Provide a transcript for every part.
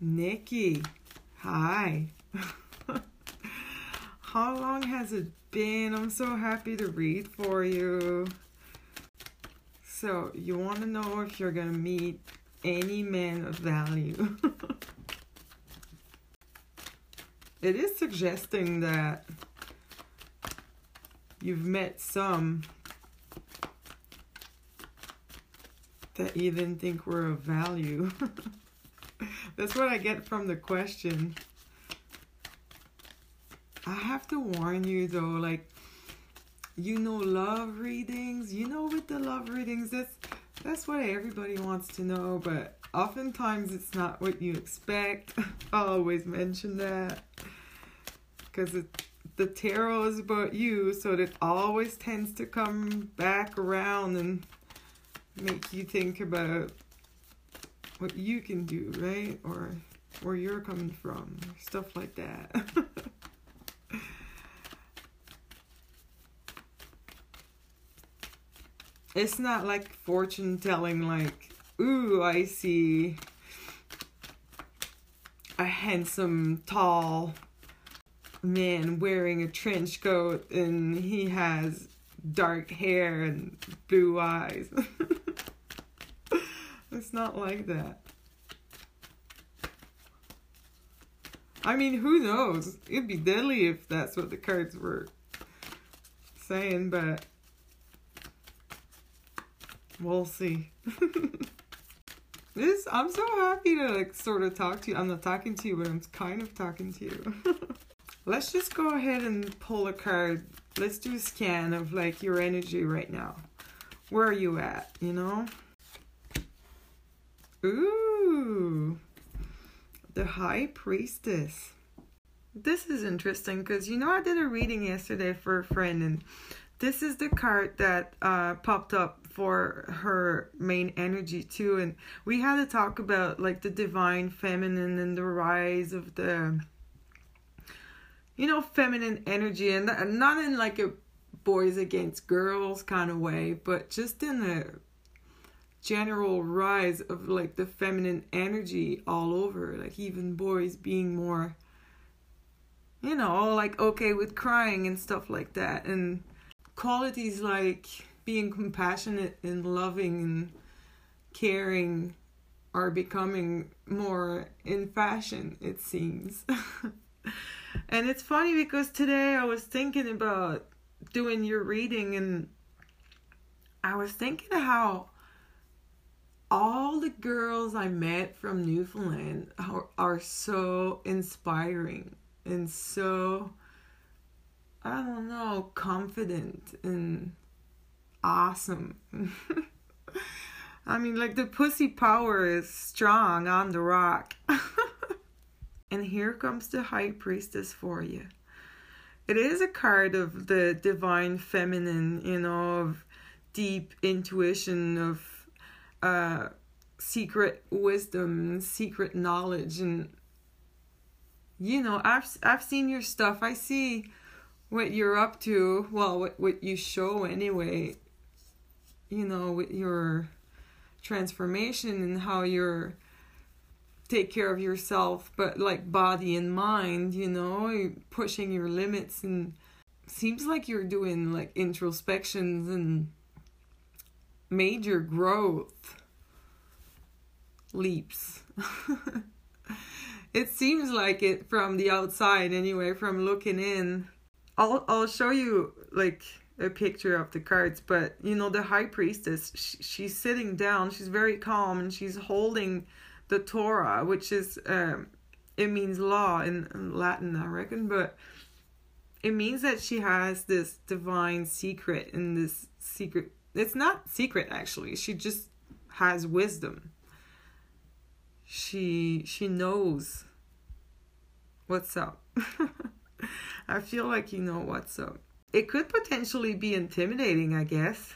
Nikki, hi. How long has it been? I'm so happy to read for you. So, you want to know if you're going to meet any man of value. it is suggesting that you've met some that you didn't think were of value. That's what I get from the question. I have to warn you though, like you know love readings, you know with the love readings that's that's what everybody wants to know, but oftentimes it's not what you expect. I always mention that because the tarot is about you, so it always tends to come back around and make you think about what you can do, right? Or where you're coming from, stuff like that. it's not like fortune telling, like, ooh, I see a handsome, tall man wearing a trench coat and he has dark hair and blue eyes. it's not like that. I mean, who knows? It'd be deadly if that's what the cards were saying, but we'll see. this I'm so happy to like sort of talk to you. I'm not talking to you, but I'm kind of talking to you. Let's just go ahead and pull a card. Let's do a scan of like your energy right now. Where are you at, you know? Ooh. The High Priestess. This is interesting because you know I did a reading yesterday for a friend and this is the card that uh, popped up for her main energy too and we had to talk about like the divine feminine and the rise of the you know feminine energy and not in like a boys against girls kind of way but just in a general rise of like the feminine energy all over like even boys being more you know like okay with crying and stuff like that and qualities like being compassionate and loving and caring are becoming more in fashion, it seems. and it's funny because today I was thinking about doing your reading and I was thinking how all the girls I met from Newfoundland are, are so inspiring and so I don't know, confident and awesome. I mean, like the pussy power is strong on the rock. and here comes the high priestess for you. It is a card of the divine feminine, you know, of deep intuition, of uh, secret wisdom, secret knowledge, and you know, I've I've seen your stuff. I see what you're up to. Well, what what you show anyway you know, with your transformation and how you're take care of yourself, but like body and mind, you know, pushing your limits and seems like you're doing like introspections and major growth leaps. it seems like it from the outside anyway, from looking in. I'll I'll show you like a picture of the cards, but you know, the high priestess, she, she's sitting down, she's very calm, and she's holding the Torah, which is, um, it means law in, in Latin, I reckon, but it means that she has this divine secret and this secret. It's not secret actually. She just has wisdom. She she knows what's up. I feel like you know what's up it could potentially be intimidating, I guess.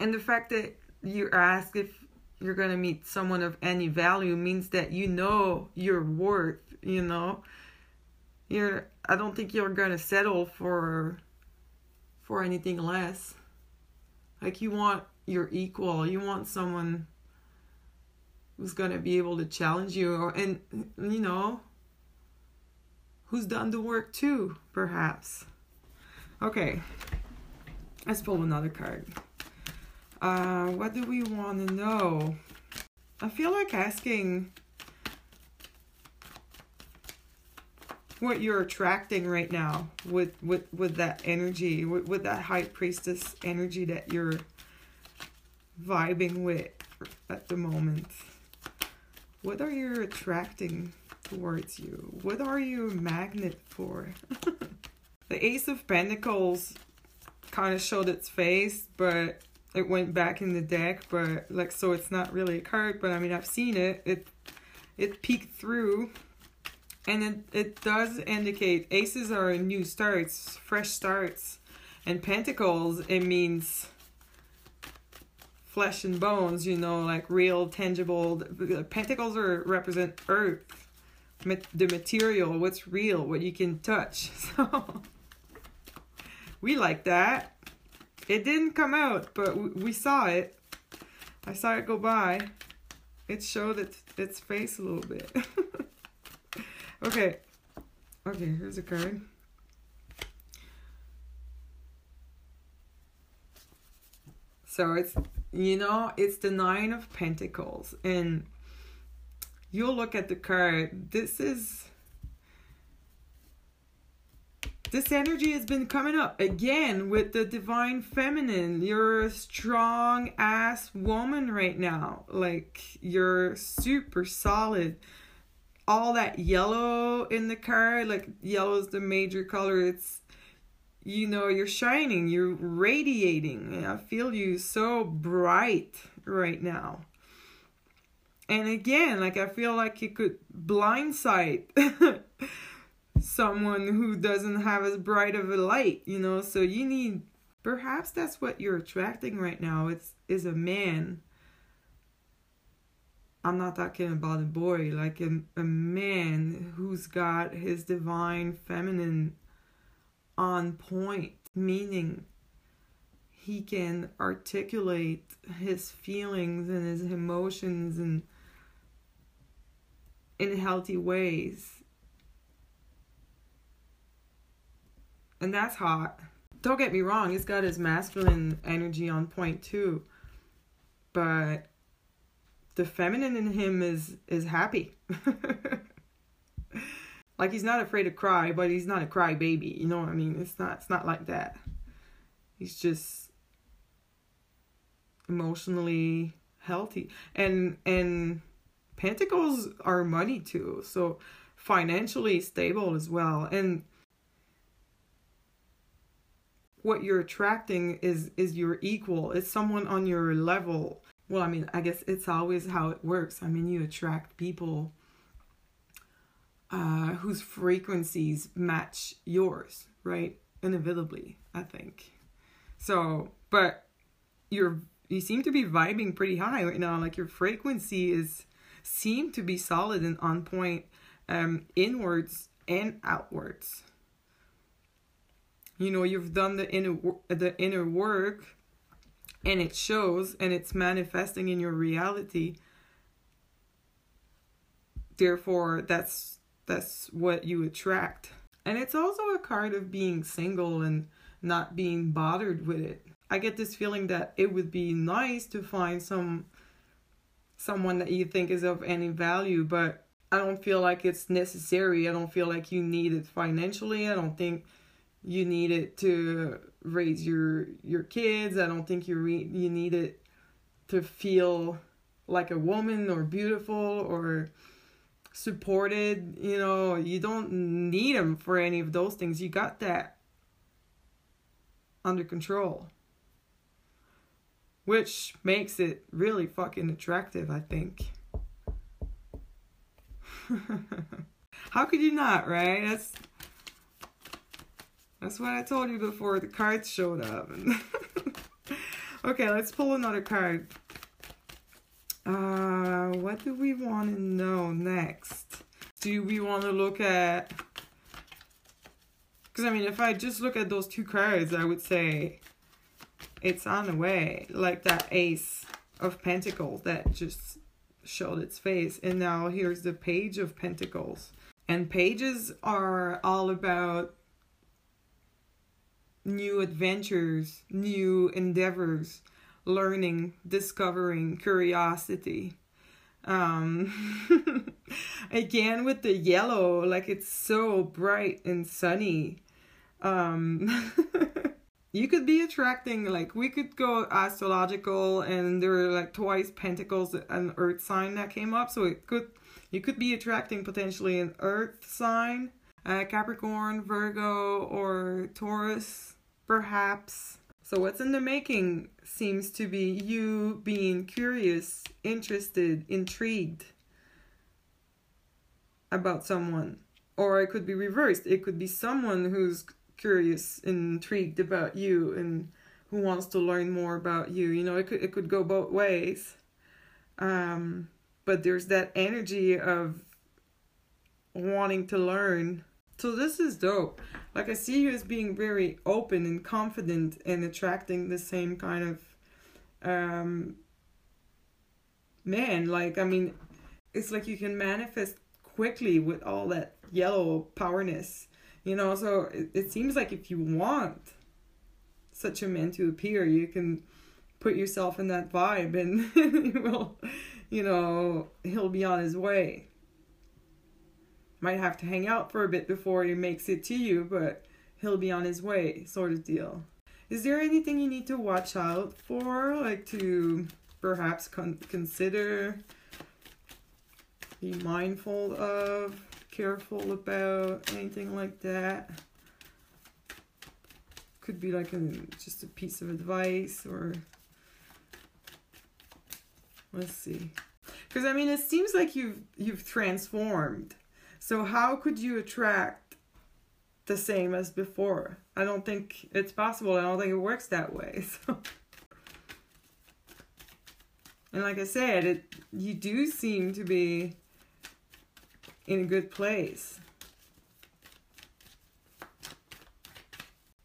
And the fact that you ask if you're going to meet someone of any value means that you know your worth, you know. You're I don't think you're going to settle for for anything less. Like you want your equal, you want someone who's gonna be able to challenge you or and you know who's done the work too, perhaps. Okay. Let's pull another card. Uh, what do we want to know? I feel like asking what you're attracting right now with with with that energy, with, with that high priestess energy that you're vibing with at the moment. What are you attracting towards you? What are you a magnet for? the Ace of Pentacles kind of showed its face, but it went back in the deck. But like, so it's not really a card. But I mean, I've seen it. It it peeked through, and it it does indicate aces are new starts, fresh starts, and pentacles it means flesh and bones, you know, like real, tangible. Pentacles are represent earth, the material, what's real, what you can touch. So we like that. It didn't come out, but we saw it. I saw it go by. It showed its, its face a little bit. okay. Okay, here's a card. So it's, you know, it's the Nine of Pentacles. And you'll look at the card. This is, this energy has been coming up again with the Divine Feminine. You're a strong ass woman right now. Like, you're super solid. All that yellow in the card, like, yellow is the major color. It's you know you're shining you're radiating. I feel you so bright right now. And again like i feel like you could blindside someone who doesn't have as bright of a light you know? So you need perhaps that's what you're attracting right now. It's is a man i'm not talking about a boy like a, a man who's got his divine feminine on point, meaning he can articulate his feelings and his emotions and in healthy ways. And that's hot. Don't get me wrong, he's got his masculine energy on point too. But the feminine in him is is happy. Like he's not afraid to cry, but he's not a cry baby. You know what I mean? It's not it's not like that. He's just emotionally healthy. And and pentacles are money too. So financially stable as well. And what you're attracting is is your equal. It's someone on your level. Well, I mean, I guess it's always how it works. I mean, you attract people uh, whose frequencies match yours, right? Inevitably, I think. So, but you're you seem to be vibing pretty high right now. Like your frequency is seem to be solid and on point, um, inwards and outwards. You know, you've done the inner the inner work, and it shows, and it's manifesting in your reality. Therefore, that's that's what you attract. And it's also a card of being single and not being bothered with it. I get this feeling that it would be nice to find some someone that you think is of any value, but I don't feel like it's necessary. I don't feel like you need it financially. I don't think you need it to raise your your kids. I don't think you re- you need it to feel like a woman or beautiful or supported. You know, you don't need them for any of those things. You got that under control. Which makes it really fucking attractive, I think. How could you not, right? That's that's what I told you before the cards showed up. okay, let's pull another card. Uh, what do we want to know next? Do we want to look at... Because, I mean, if I just look at those two cards, I would say it's on the way. Like that Ace of Pentacles that just showed its face. And now here's the Page of Pentacles. And pages are all about new adventures, new endeavors, learning, discovering, curiosity. Um, again with the yellow, like it's so bright and sunny. Um, you could be attracting like we could go astrological and there were like twice pentacles an earth sign that came up so it could you could be attracting potentially an earth sign uh, capricorn virgo or taurus perhaps so what's in the making seems to be you being curious interested intrigued about someone or it could be reversed it could be someone who's curious intrigued about you and who wants to learn more about you. You know, it could it could go both ways. Um, but there's that energy of wanting to learn. So this is dope. Like I see you as being very open and confident and attracting the same kind of um man, like I mean it's like you can manifest quickly with all that yellow powerness you know, so it, it seems like if you want such a man to appear, you can put yourself in that vibe and he will, you know, he'll be on his way. Might have to hang out for a bit before he makes it to you, but he'll be on his way, sort of deal. Is there anything you need to watch out for, like to perhaps con- consider, be mindful of? careful about anything like that. Could be like a, just a piece of advice or let's see. Because I mean, it seems like you've you've transformed. So how could you attract the same as before? I don't think it's possible. I don't think it works that way. So. And like I said, it you do seem to be in a good place.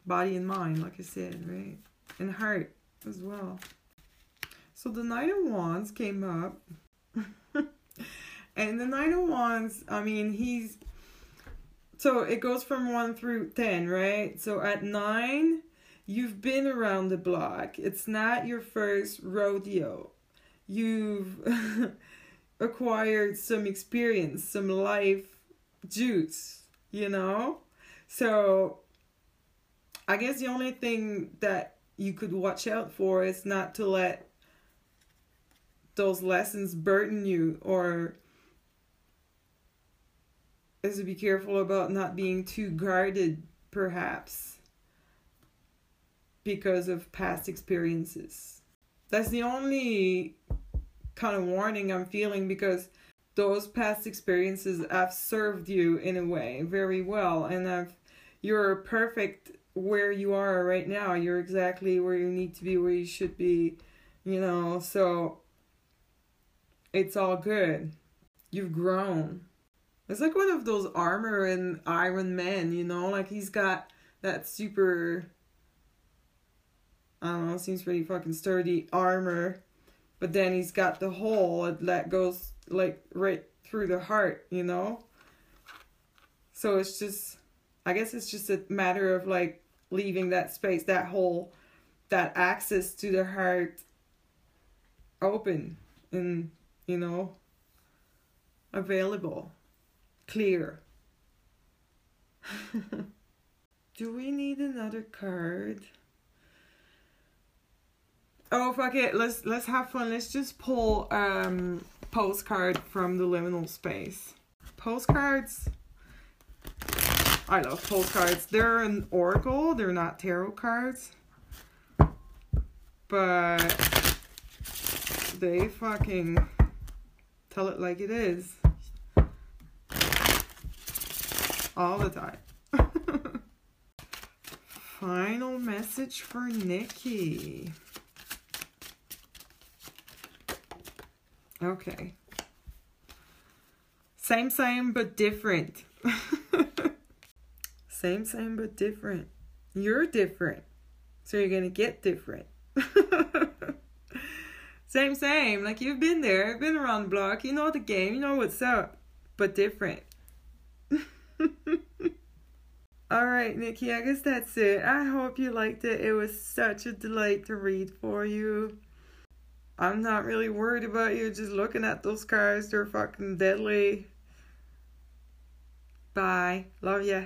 Body and mind, like I said, right? And heart as well. So the Nine of Wands came up. and the Nine of oh Wands, I mean, he's. So it goes from 1 through 10, right? So at 9, you've been around the block. It's not your first rodeo. You've. acquired some experience, some life juice, you know? So I guess the only thing that you could watch out for is not to let those lessons burden you or is to be careful about not being too guarded perhaps because of past experiences. That's the only kind of warning I'm feeling because those past experiences have served you in a way very well and have you're perfect where you are right now. You're exactly where you need to be, where you should be, you know, so it's all good. You've grown. It's like one of those armor and Iron Men, you know, like he's got that super I don't know, seems pretty fucking sturdy armor. But then he's got the hole that goes like right through the heart, you know? So it's just, I guess it's just a matter of like leaving that space, that hole, that access to the heart open and, you know, available, clear. Do we need another card? Oh fuck it. Let's let's have fun. Let's just pull um postcard from the liminal space. Postcards. I love postcards. They're an oracle. They're not tarot cards. But they fucking tell it like it is. All the time. Final message for Nikki. Okay. Same, same, but different. same, same, but different. You're different. So you're going to get different. Same, same. Like you've been there, been around the block. You know the game. You know what's up, but different. All right, Nikki, I guess that's it. I hope you liked it. It was such a delight to read for you. I'm not really worried about you just looking at those cars. They're fucking deadly. Bye. Love ya.